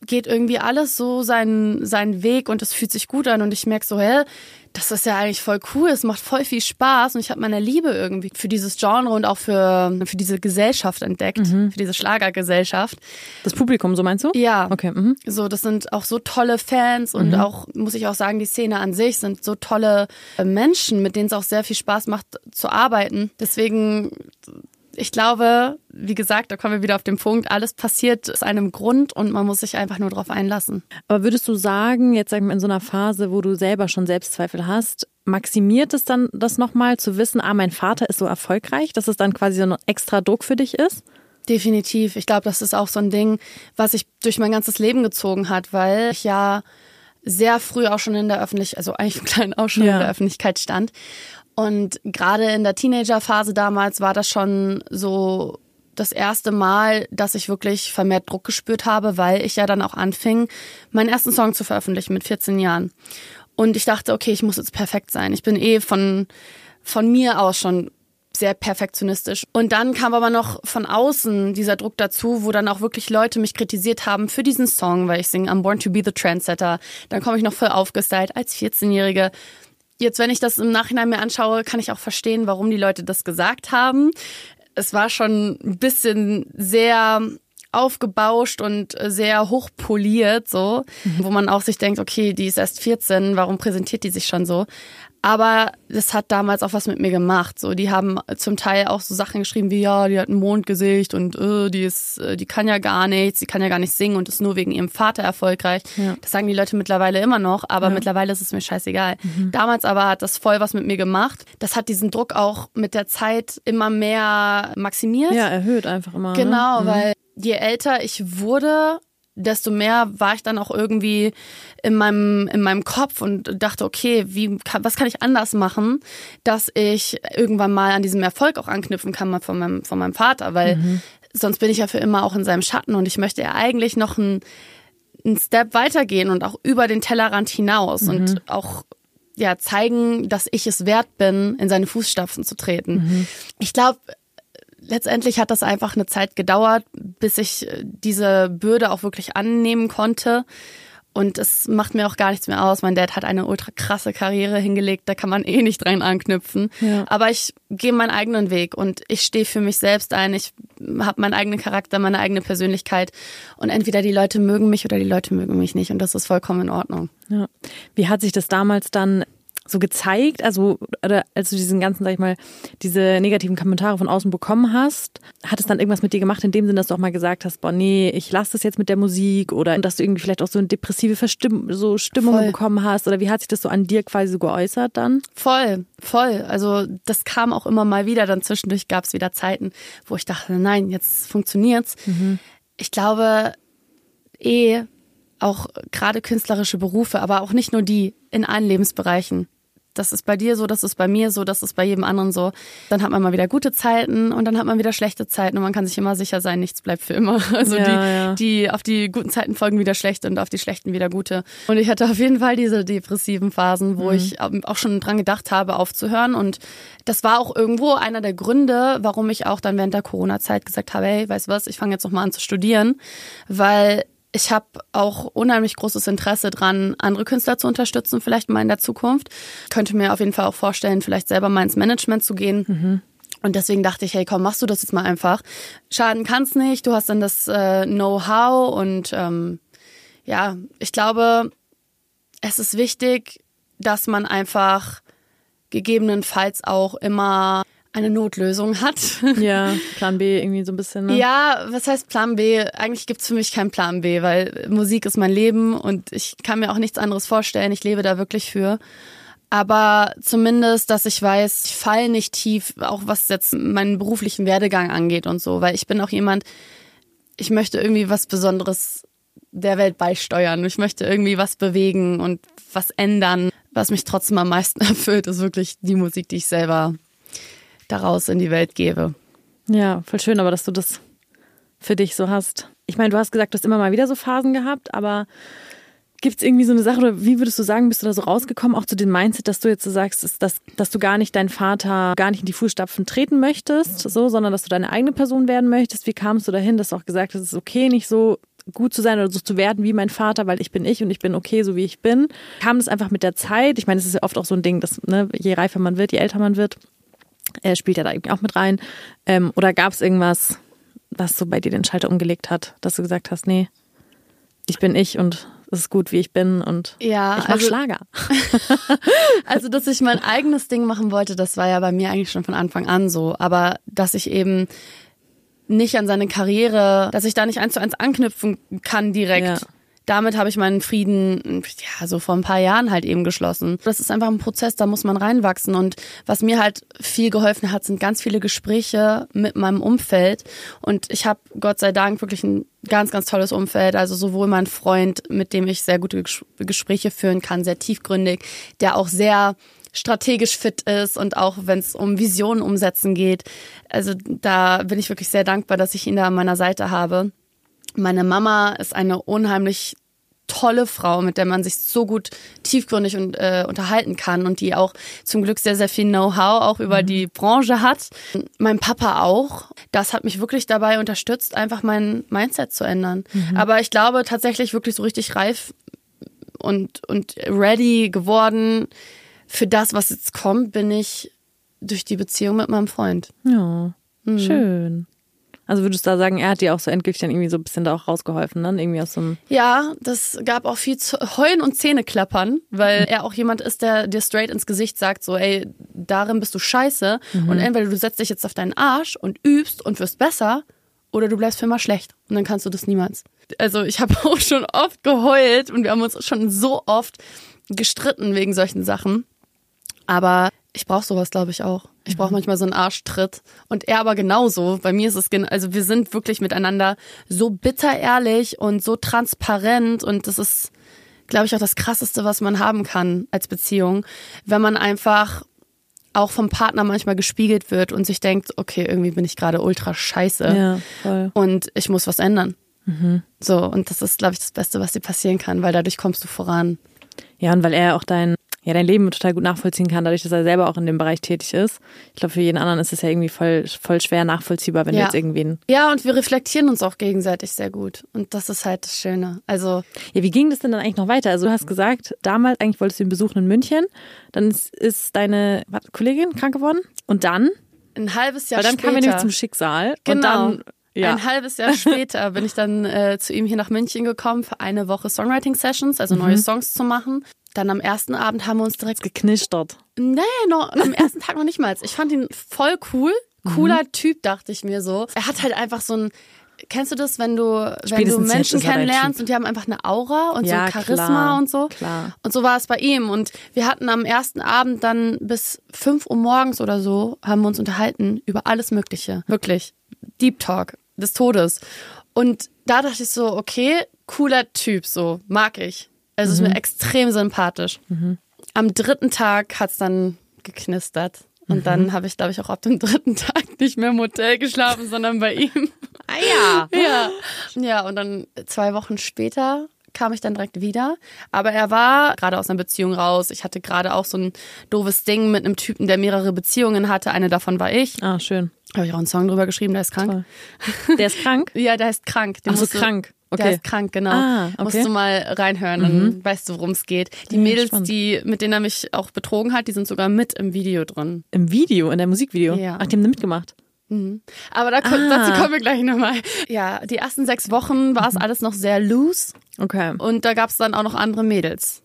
geht irgendwie alles so seinen, seinen Weg und es fühlt sich gut an und ich merke so, hä, das ist ja eigentlich voll cool, es macht voll viel Spaß und ich habe meine Liebe irgendwie für dieses Genre und auch für, für diese Gesellschaft entdeckt, mhm. für diese Schlagergesellschaft. Das Publikum, so meinst du? Ja. Okay. Mhm. So, das sind auch so tolle Fans und mhm. auch, muss ich auch sagen, die Szene an sich sind so tolle Menschen, mit denen es auch sehr viel Spaß macht zu arbeiten. Deswegen ich glaube, wie gesagt, da kommen wir wieder auf den Punkt, alles passiert aus einem Grund und man muss sich einfach nur darauf einlassen. Aber würdest du sagen, jetzt sagen wir in so einer Phase, wo du selber schon Selbstzweifel hast, maximiert es dann das nochmal zu wissen, ah, mein Vater ist so erfolgreich, dass es dann quasi so ein extra Druck für dich ist? Definitiv. Ich glaube, das ist auch so ein Ding, was sich durch mein ganzes Leben gezogen hat, weil ich ja sehr früh auch schon in der Öffentlichkeit, also eigentlich im Kleinen auch schon ja. in der Öffentlichkeit stand. Und gerade in der Teenagerphase damals war das schon so das erste Mal, dass ich wirklich vermehrt Druck gespürt habe, weil ich ja dann auch anfing, meinen ersten Song zu veröffentlichen mit 14 Jahren. Und ich dachte, okay, ich muss jetzt perfekt sein. Ich bin eh von, von mir aus schon sehr perfektionistisch. Und dann kam aber noch von außen dieser Druck dazu, wo dann auch wirklich Leute mich kritisiert haben für diesen Song, weil ich singe I'm Born to be the Trendsetter. Dann komme ich noch voll aufgestylt als 14-Jährige Jetzt, wenn ich das im Nachhinein mir anschaue, kann ich auch verstehen, warum die Leute das gesagt haben. Es war schon ein bisschen sehr aufgebauscht und sehr hochpoliert, so, wo man auch sich denkt, okay, die ist erst 14, warum präsentiert die sich schon so? Aber das hat damals auch was mit mir gemacht. So, die haben zum Teil auch so Sachen geschrieben wie ja, die hat ein Mondgesicht und äh, die ist, äh, die kann ja gar nichts, die kann ja gar nicht singen und ist nur wegen ihrem Vater erfolgreich. Ja. Das sagen die Leute mittlerweile immer noch, aber ja. mittlerweile ist es mir scheißegal. Mhm. Damals aber hat das voll was mit mir gemacht. Das hat diesen Druck auch mit der Zeit immer mehr maximiert. Ja, erhöht einfach immer. Ne? Genau, ne? weil je älter ich wurde, desto mehr war ich dann auch irgendwie in meinem, in meinem Kopf und dachte, okay, wie, was kann ich anders machen, dass ich irgendwann mal an diesem Erfolg auch anknüpfen kann von meinem, von meinem Vater, weil mhm. sonst bin ich ja für immer auch in seinem Schatten und ich möchte ja eigentlich noch einen, einen Step weitergehen und auch über den Tellerrand hinaus mhm. und auch ja zeigen, dass ich es wert bin, in seine Fußstapfen zu treten. Mhm. Ich glaube, letztendlich hat das einfach eine Zeit gedauert, bis ich äh, diese Bürde auch wirklich annehmen konnte. Und es macht mir auch gar nichts mehr aus. Mein Dad hat eine ultra krasse Karriere hingelegt, da kann man eh nicht dran anknüpfen. Ja. Aber ich gehe meinen eigenen Weg und ich stehe für mich selbst ein. Ich habe meinen eigenen Charakter, meine eigene Persönlichkeit. Und entweder die Leute mögen mich oder die Leute mögen mich nicht. Und das ist vollkommen in Ordnung. Ja. Wie hat sich das damals dann so gezeigt, also oder als du diesen ganzen, sag ich mal, diese negativen Kommentare von außen bekommen hast, hat es dann irgendwas mit dir gemacht, in dem Sinne, dass du auch mal gesagt hast, boah, nee, ich lasse das jetzt mit der Musik oder dass du irgendwie vielleicht auch so eine depressive Verstimm so Stimmung voll. bekommen hast oder wie hat sich das so an dir quasi so geäußert dann? Voll, voll. Also das kam auch immer mal wieder, dann zwischendurch gab es wieder Zeiten, wo ich dachte, nein, jetzt funktioniert's. Mhm. Ich glaube, eh auch gerade künstlerische Berufe, aber auch nicht nur die, in allen Lebensbereichen. Das ist bei dir so, das ist bei mir so, das ist bei jedem anderen so. Dann hat man mal wieder gute Zeiten und dann hat man wieder schlechte Zeiten und man kann sich immer sicher sein, nichts bleibt für immer. Also ja, die, ja. die auf die guten Zeiten folgen wieder schlechte und auf die schlechten wieder gute. Und ich hatte auf jeden Fall diese depressiven Phasen, wo mhm. ich auch schon dran gedacht habe, aufzuhören. Und das war auch irgendwo einer der Gründe, warum ich auch dann während der Corona-Zeit gesagt habe, hey, weißt du was, ich fange jetzt nochmal an zu studieren, weil ich habe auch unheimlich großes Interesse dran, andere Künstler zu unterstützen, vielleicht mal in der Zukunft. Könnte mir auf jeden Fall auch vorstellen, vielleicht selber mal ins Management zu gehen. Mhm. Und deswegen dachte ich, hey, komm, machst du das jetzt mal einfach. Schaden kann's nicht, du hast dann das äh, Know-how und ähm, ja, ich glaube, es ist wichtig, dass man einfach gegebenenfalls auch immer eine Notlösung hat. Ja, Plan B irgendwie so ein bisschen. Ne? Ja, was heißt Plan B? Eigentlich gibt's für mich keinen Plan B, weil Musik ist mein Leben und ich kann mir auch nichts anderes vorstellen. Ich lebe da wirklich für. Aber zumindest, dass ich weiß, ich falle nicht tief, auch was jetzt meinen beruflichen Werdegang angeht und so, weil ich bin auch jemand, ich möchte irgendwie was Besonderes der Welt beisteuern. Ich möchte irgendwie was bewegen und was ändern. Was mich trotzdem am meisten erfüllt, ist wirklich die Musik, die ich selber daraus in die Welt gebe. Ja, voll schön, aber dass du das für dich so hast. Ich meine, du hast gesagt, du hast immer mal wieder so Phasen gehabt, aber gibt es irgendwie so eine Sache oder wie würdest du sagen, bist du da so rausgekommen, auch zu dem Mindset, dass du jetzt so sagst, dass, dass du gar nicht deinen Vater gar nicht in die Fußstapfen treten möchtest, so, sondern dass du deine eigene Person werden möchtest? Wie kamst du dahin, dass du auch gesagt hast, es ist okay, nicht so gut zu sein oder so zu werden wie mein Vater, weil ich bin ich und ich bin okay, so wie ich bin. Kam das einfach mit der Zeit? Ich meine, es ist ja oft auch so ein Ding, dass ne, je reifer man wird, je älter man wird, er spielt ja da irgendwie auch mit rein. Ähm, oder gab es irgendwas, was so bei dir den Schalter umgelegt hat, dass du gesagt hast, nee, ich bin ich und es ist gut, wie ich bin und ja, ich mache also, Schlager. also, dass ich mein eigenes Ding machen wollte, das war ja bei mir eigentlich schon von Anfang an so. Aber dass ich eben nicht an seine Karriere, dass ich da nicht eins zu eins anknüpfen kann direkt. Ja damit habe ich meinen Frieden ja so vor ein paar Jahren halt eben geschlossen. Das ist einfach ein Prozess, da muss man reinwachsen und was mir halt viel geholfen hat, sind ganz viele Gespräche mit meinem Umfeld und ich habe Gott sei Dank wirklich ein ganz ganz tolles Umfeld, also sowohl mein Freund, mit dem ich sehr gute Gespräche führen kann, sehr tiefgründig, der auch sehr strategisch fit ist und auch wenn es um Visionen umsetzen geht. Also da bin ich wirklich sehr dankbar, dass ich ihn da an meiner Seite habe. Meine Mama ist eine unheimlich tolle Frau, mit der man sich so gut tiefgründig und, äh, unterhalten kann und die auch zum Glück sehr, sehr viel Know-how auch über mhm. die Branche hat. Mein Papa auch. Das hat mich wirklich dabei unterstützt, einfach mein Mindset zu ändern. Mhm. Aber ich glaube tatsächlich wirklich so richtig reif und, und ready geworden für das, was jetzt kommt, bin ich durch die Beziehung mit meinem Freund. Ja, mhm. schön. Also würdest du da sagen, er hat dir auch so endgültig dann irgendwie so ein bisschen da auch rausgeholfen, dann irgendwie aus so einem. Ja, das gab auch viel zu Heulen und Zähneklappern, weil mhm. er auch jemand ist, der dir straight ins Gesicht sagt, so, ey, darin bist du scheiße. Mhm. Und entweder du setzt dich jetzt auf deinen Arsch und übst und wirst besser, oder du bleibst für immer schlecht. Und dann kannst du das niemals. Also ich habe auch schon oft geheult und wir haben uns schon so oft gestritten wegen solchen Sachen. Aber ich brauche sowas, glaube ich, auch. Ich brauche manchmal so einen Arschtritt. Und er aber genauso. Bei mir ist es, also wir sind wirklich miteinander so bitter ehrlich und so transparent. Und das ist, glaube ich, auch das Krasseste, was man haben kann als Beziehung. Wenn man einfach auch vom Partner manchmal gespiegelt wird und sich denkt, okay, irgendwie bin ich gerade ultra scheiße. Ja, voll. Und ich muss was ändern. Mhm. So, und das ist, glaube ich, das Beste, was dir passieren kann, weil dadurch kommst du voran. Ja, und weil er auch dein ja, dein Leben total gut nachvollziehen kann, dadurch, dass er selber auch in dem Bereich tätig ist. Ich glaube, für jeden anderen ist es ja irgendwie voll, voll schwer nachvollziehbar, wenn Ja. du jetzt irgendwen. Ja, und wir reflektieren uns auch gegenseitig sehr gut. Und das ist halt das Schöne. Also, Ja, wie ging das denn dann eigentlich noch weiter? Also du hast gesagt, damals eigentlich wolltest du ihn besuchen in München, dann ist, ist deine warte, Kollegin krank geworden und dann, ein halbes Jahr weil dann später. kamen wir nämlich zum Schicksal Genau. und dann ja. Ein halbes Jahr später bin ich dann äh, zu ihm hier nach München gekommen für eine Woche Songwriting-Sessions, also Mhm. neue Songs zu machen. Dann am ersten Abend haben wir uns direkt geknischtert. Nee, noch, am ersten Tag noch nicht mal. Ich fand ihn voll cool. Cooler Mhm. Typ, dachte ich mir so. Er hat halt einfach so ein. Kennst du das, wenn du, wenn du Menschen er kennenlernst und die haben einfach eine Aura und Ja, so Charisma klar, und so? klar. Und so war es bei ihm. Und wir hatten am ersten Abend dann bis 5 Uhr morgens oder so, haben wir uns unterhalten über alles Mögliche. Wirklich. Deep Talk des Todes. Und da dachte ich so, okay, cooler Typ, so, mag ich. Also ist Mhm. mir extrem sympathisch. Am dritten Tag hat's dann geknistert. Und Mhm. dann habe ich, glaube ich, auch ab dem dritten Tag nicht mehr im Hotel geschlafen, sondern bei ihm. Ah ja. Ja. Ja, und dann zwei Wochen später kam ich dann direkt wieder. Aber er war gerade aus einer Beziehung raus. Ich hatte gerade auch so ein doofes Ding mit einem Typen, der mehrere Beziehungen hatte. Eine davon war ich. Ah, schön. Habe ich auch einen Song drüber geschrieben, der ist krank. Der ist krank? Ja, der ist krank. Den Ach so, musst krank. Der Okay. ist krank, genau. Ah, okay. Mhm. Musst du mal reinhören, dann weißt du, worum es geht. Die Ja, Mädels, spannend. die, mit denen er mich auch betrogen hat, die sind sogar mit im Video drin. Im Video, in der Musikvideo? Ja. Ach, die haben mitgemacht. Aber da, Ah. dazu kommen wir gleich nochmal. Ja, die ersten sechs Wochen war es alles noch sehr loose Okay. und da gab es dann auch noch andere Mädels.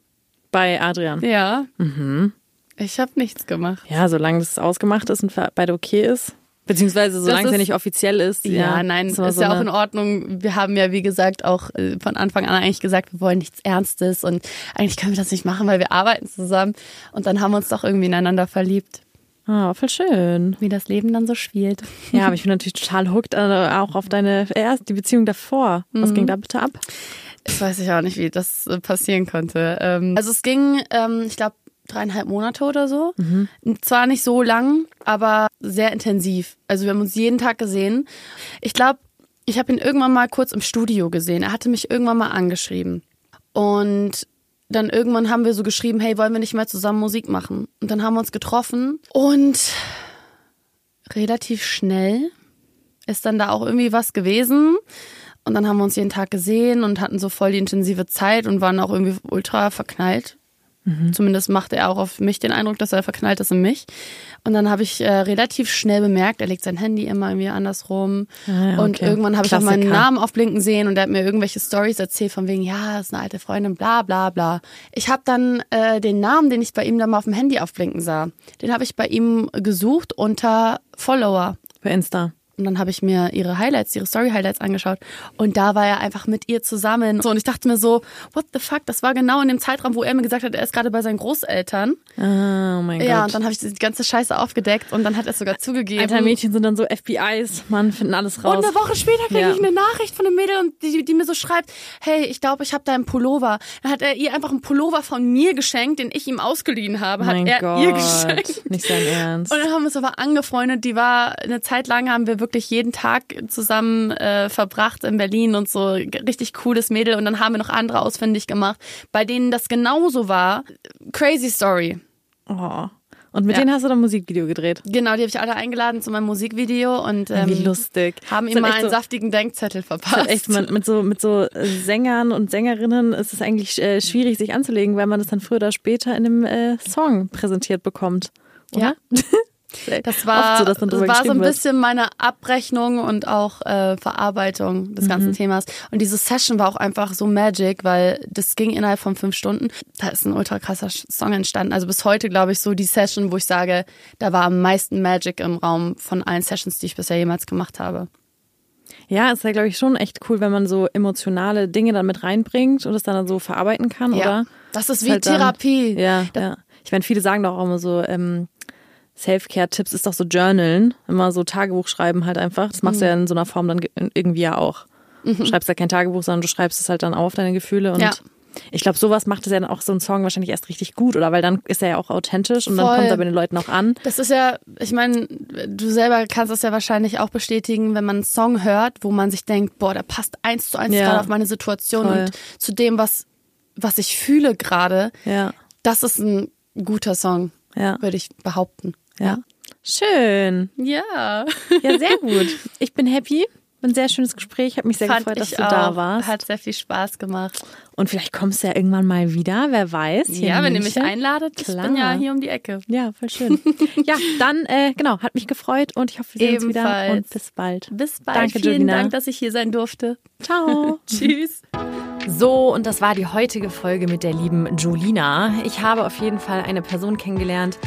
Bei Adrian. Ja. Mhm. Ich habe nichts gemacht. Ja, solange das ausgemacht ist und für beide okay ist. Beziehungsweise solange es ja ist- nicht offiziell ist. Ja, nein, ist, so ja auch eine- in Ordnung. Wir haben ja, wie gesagt, auch äh, von Anfang an eigentlich gesagt, wir wollen nichts Ernstes und eigentlich können wir das nicht machen, weil wir arbeiten zusammen. Und dann haben wir uns doch irgendwie ineinander verliebt, Ah, voll schön. wie das Leben dann so spielt. Ja, aber ich bin natürlich total hooked äh, auch auf deine, erst die Beziehung davor. Was Mhm. ging da bitte ab? Ich weiß ich auch nicht, wie das äh, passieren konnte. Ähm, also es ging, ähm, ich glaube, dreieinhalb Monate oder so. Zwar nicht so lang, aber sehr intensiv. Also wir haben uns jeden Tag gesehen. Ich glaube, ich habe ihn irgendwann mal kurz im Studio gesehen. Er hatte mich irgendwann mal angeschrieben. Und dann irgendwann haben wir so geschrieben, hey, wollen wir nicht mal zusammen Musik machen? Und dann haben wir uns getroffen und relativ schnell ist dann da auch irgendwie was gewesen. Und dann haben wir uns jeden Tag gesehen und hatten so voll die intensive Zeit und waren auch irgendwie ultra verknallt. Zumindest machte er auch auf mich den Eindruck, dass er verknallt ist in mich. Und dann habe ich äh, relativ schnell bemerkt, er legt sein Handy immer irgendwie andersrum. Ah, ja, Und okay. irgendwann habe ich auch meinen. Namen aufblinken sehen und er hat mir irgendwelche Stories erzählt von wegen, ja, das ist eine alte Freundin, bla bla bla. Ich habe dann äh, den Namen, den ich bei ihm dann mal auf dem Handy aufblinken sah, den habe ich bei ihm gesucht unter Follower. Bei Insta. Und dann habe ich mir ihre Highlights, ihre Story-Highlights angeschaut. Und da war er einfach mit ihr zusammen. So, und ich dachte mir so, what the fuck? Das war genau in dem Zeitraum, wo er mir gesagt hat, er ist gerade bei seinen Großeltern. Ah, oh mein Ja, Gott. und dann habe ich die ganze Scheiße aufgedeckt und dann hat er es sogar zugegeben. Alter, Mädchen sind dann so FBIs, Mann, finden alles raus. Und eine Woche später kriege Ja. ich eine Nachricht von einem Mädel, und die, die mir so schreibt, hey, ich glaube, ich habe da einen Pullover. Dann hat er ihr einfach einen Pullover von mir geschenkt, den ich ihm ausgeliehen habe, mein hat er Gott. ihr geschenkt. Nicht sein Ernst. Und dann haben wir uns aber angefreundet. Die war eine Zeit lang haben wir wirklich jeden Tag zusammen äh, verbracht in Berlin und so richtig cooles Mädel. Und dann haben wir noch andere ausfindig gemacht, bei denen das genauso war. Crazy Story. Oh. Und mit Ja. denen hast du dann Musikvideo gedreht. Genau, die habe ich alle eingeladen zu meinem Musikvideo und ähm, Wie lustig. haben halt mal echt einen so- saftigen Denkzettel halt verpasst. echt mit, mit so mit so Sängern und Sängerinnen ist es eigentlich äh, schwierig sich anzulegen, weil man das dann früher oder später in einem äh, Song präsentiert bekommt. Oder? Das war, so, dann das war so ein geschrieben wird. bisschen meine Abrechnung und auch äh, Verarbeitung des Mhm. ganzen Themas. Und diese Session war auch einfach so magic, weil das ging innerhalb von fünf Stunden. Da ist ein ultra krasser Song entstanden. Also bis heute, glaube ich, so die Session, wo ich sage, da war am meisten Magic im Raum von allen Sessions, die ich bisher jemals gemacht habe. Ja, ist ja, glaube ich, schon echt cool, wenn man so emotionale Dinge dann mit reinbringt und es dann so verarbeiten kann, oder? Das ist Ist wie halt dann- Therapie. Ja, Das- ja. Ich meine, viele sagen doch auch immer so, ähm, Self-Care-Tipps ist doch so Journalen, immer so Tagebuch schreiben halt einfach. Das machst du ja Mhm. in so einer Form dann ge- irgendwie ja auch. Du schreibst ja kein Tagebuch, sondern du schreibst es halt dann auf, deine Gefühle. Und Ja. ich glaube, sowas macht es ja dann auch so ein Song wahrscheinlich erst richtig gut, oder? Weil dann ist er ja auch authentisch und dann Voll. kommt er bei den Leuten auch an. Das ist ja, ich meine, du selber kannst das ja wahrscheinlich auch bestätigen, wenn man einen Song hört, wo man sich denkt, boah, der passt eins zu eins Ja. gerade auf meine Situation Voll. und zu dem, was, was ich fühle gerade. Ja. Das ist ein guter Song, Ja. würde ich behaupten. Ja. Schön. Ja. Ja, sehr gut. Ich bin happy. Ein sehr schönes Gespräch. Hat mich sehr Fand gefreut, dass ich du auch. da warst. Hat sehr viel Spaß gemacht. Und vielleicht kommst du ja irgendwann mal wieder, wer weiß. ja, wenn ihr mich einladet, ich Klar. bin ja hier um die Ecke. Ja, voll schön. ja, dann, äh, genau, hat mich gefreut und ich hoffe, wir sehen uns wieder Ebenfalls. und bis bald. Bis bald. Danke, Vielen Julina. Dank, dass ich hier sein durfte. Ciao. Tschüss. So, und das war die heutige Folge mit der lieben Julina. Ich habe auf jeden Fall eine Person kennengelernt,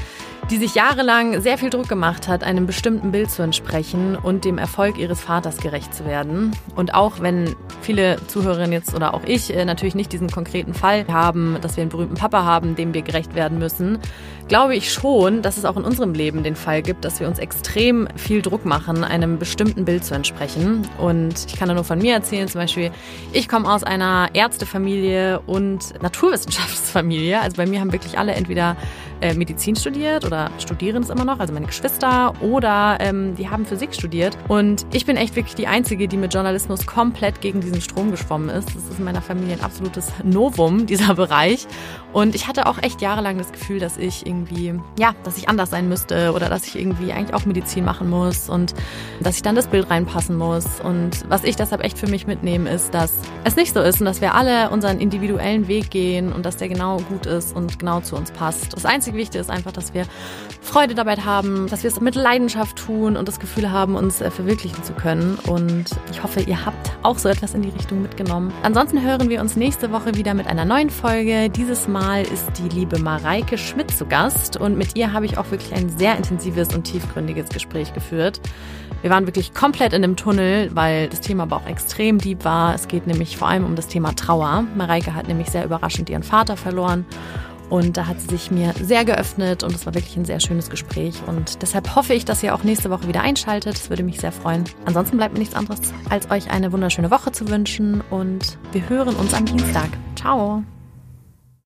die sich jahrelang sehr viel Druck gemacht hat, einem bestimmten Bild zu entsprechen und dem Erfolg ihres Vaters gerecht zu werden. Und auch wenn viele Zuhörerinnen jetzt oder auch ich äh, natürlich nicht diesen konkreten Fall haben, dass wir einen berühmten Papa haben, dem wir gerecht werden müssen, glaube ich schon, dass es auch in unserem Leben den Fall gibt, dass wir uns extrem viel Druck machen, einem bestimmten Bild zu entsprechen. Und ich kann da nur von mir erzählen, zum Beispiel, ich komme aus einer Ärztefamilie und Naturwissenschaftsfamilie. Also bei mir haben wirklich alle entweder äh, Medizin studiert oder studieren es immer noch, also meine Geschwister, oder ähm, die haben Physik studiert. Und ich bin echt wirklich die Einzige, die mit Journalismus komplett gegen diesen Strom geschwommen ist. Das ist in meiner Familie ein absolutes Novum, dieser Bereich. Und ich hatte auch echt jahrelang das Gefühl, dass ich irgendwie, ja, dass ich anders sein müsste oder dass ich irgendwie eigentlich auch Medizin machen muss und dass ich dann das Bild reinpassen muss. Und was ich deshalb echt für mich mitnehme, ist, dass es nicht so ist und dass wir alle unseren individuellen Weg gehen und dass der genau gut ist und genau zu uns passt. Das einzige Wichtige ist einfach, dass wir Freude dabei haben, dass wir es mit Leidenschaft tun und das Gefühl haben, uns äh, verwirklichen zu können. Und ich hoffe, ihr habt auch so etwas in die Richtung mitgenommen. Ansonsten hören wir uns nächste Woche wieder mit einer neuen Folge. Dieses Mal ist die liebe Mareike Schmidt zu Gast und mit ihr habe ich auch wirklich ein sehr intensives und tiefgründiges Gespräch geführt. Wir waren wirklich komplett in dem Tunnel, weil das Thema aber auch extrem deep war. Es geht nämlich vor allem um das Thema Trauer. Mareike hat nämlich sehr überraschend ihren Vater verloren. Und da hat sie sich mir sehr geöffnet und es war wirklich ein sehr schönes Gespräch. Und deshalb hoffe ich, dass ihr auch nächste Woche wieder einschaltet. Das würde mich sehr freuen. Ansonsten bleibt mir nichts anderes, als euch eine wunderschöne Woche zu wünschen. Und wir hören uns am Dienstag. Ciao.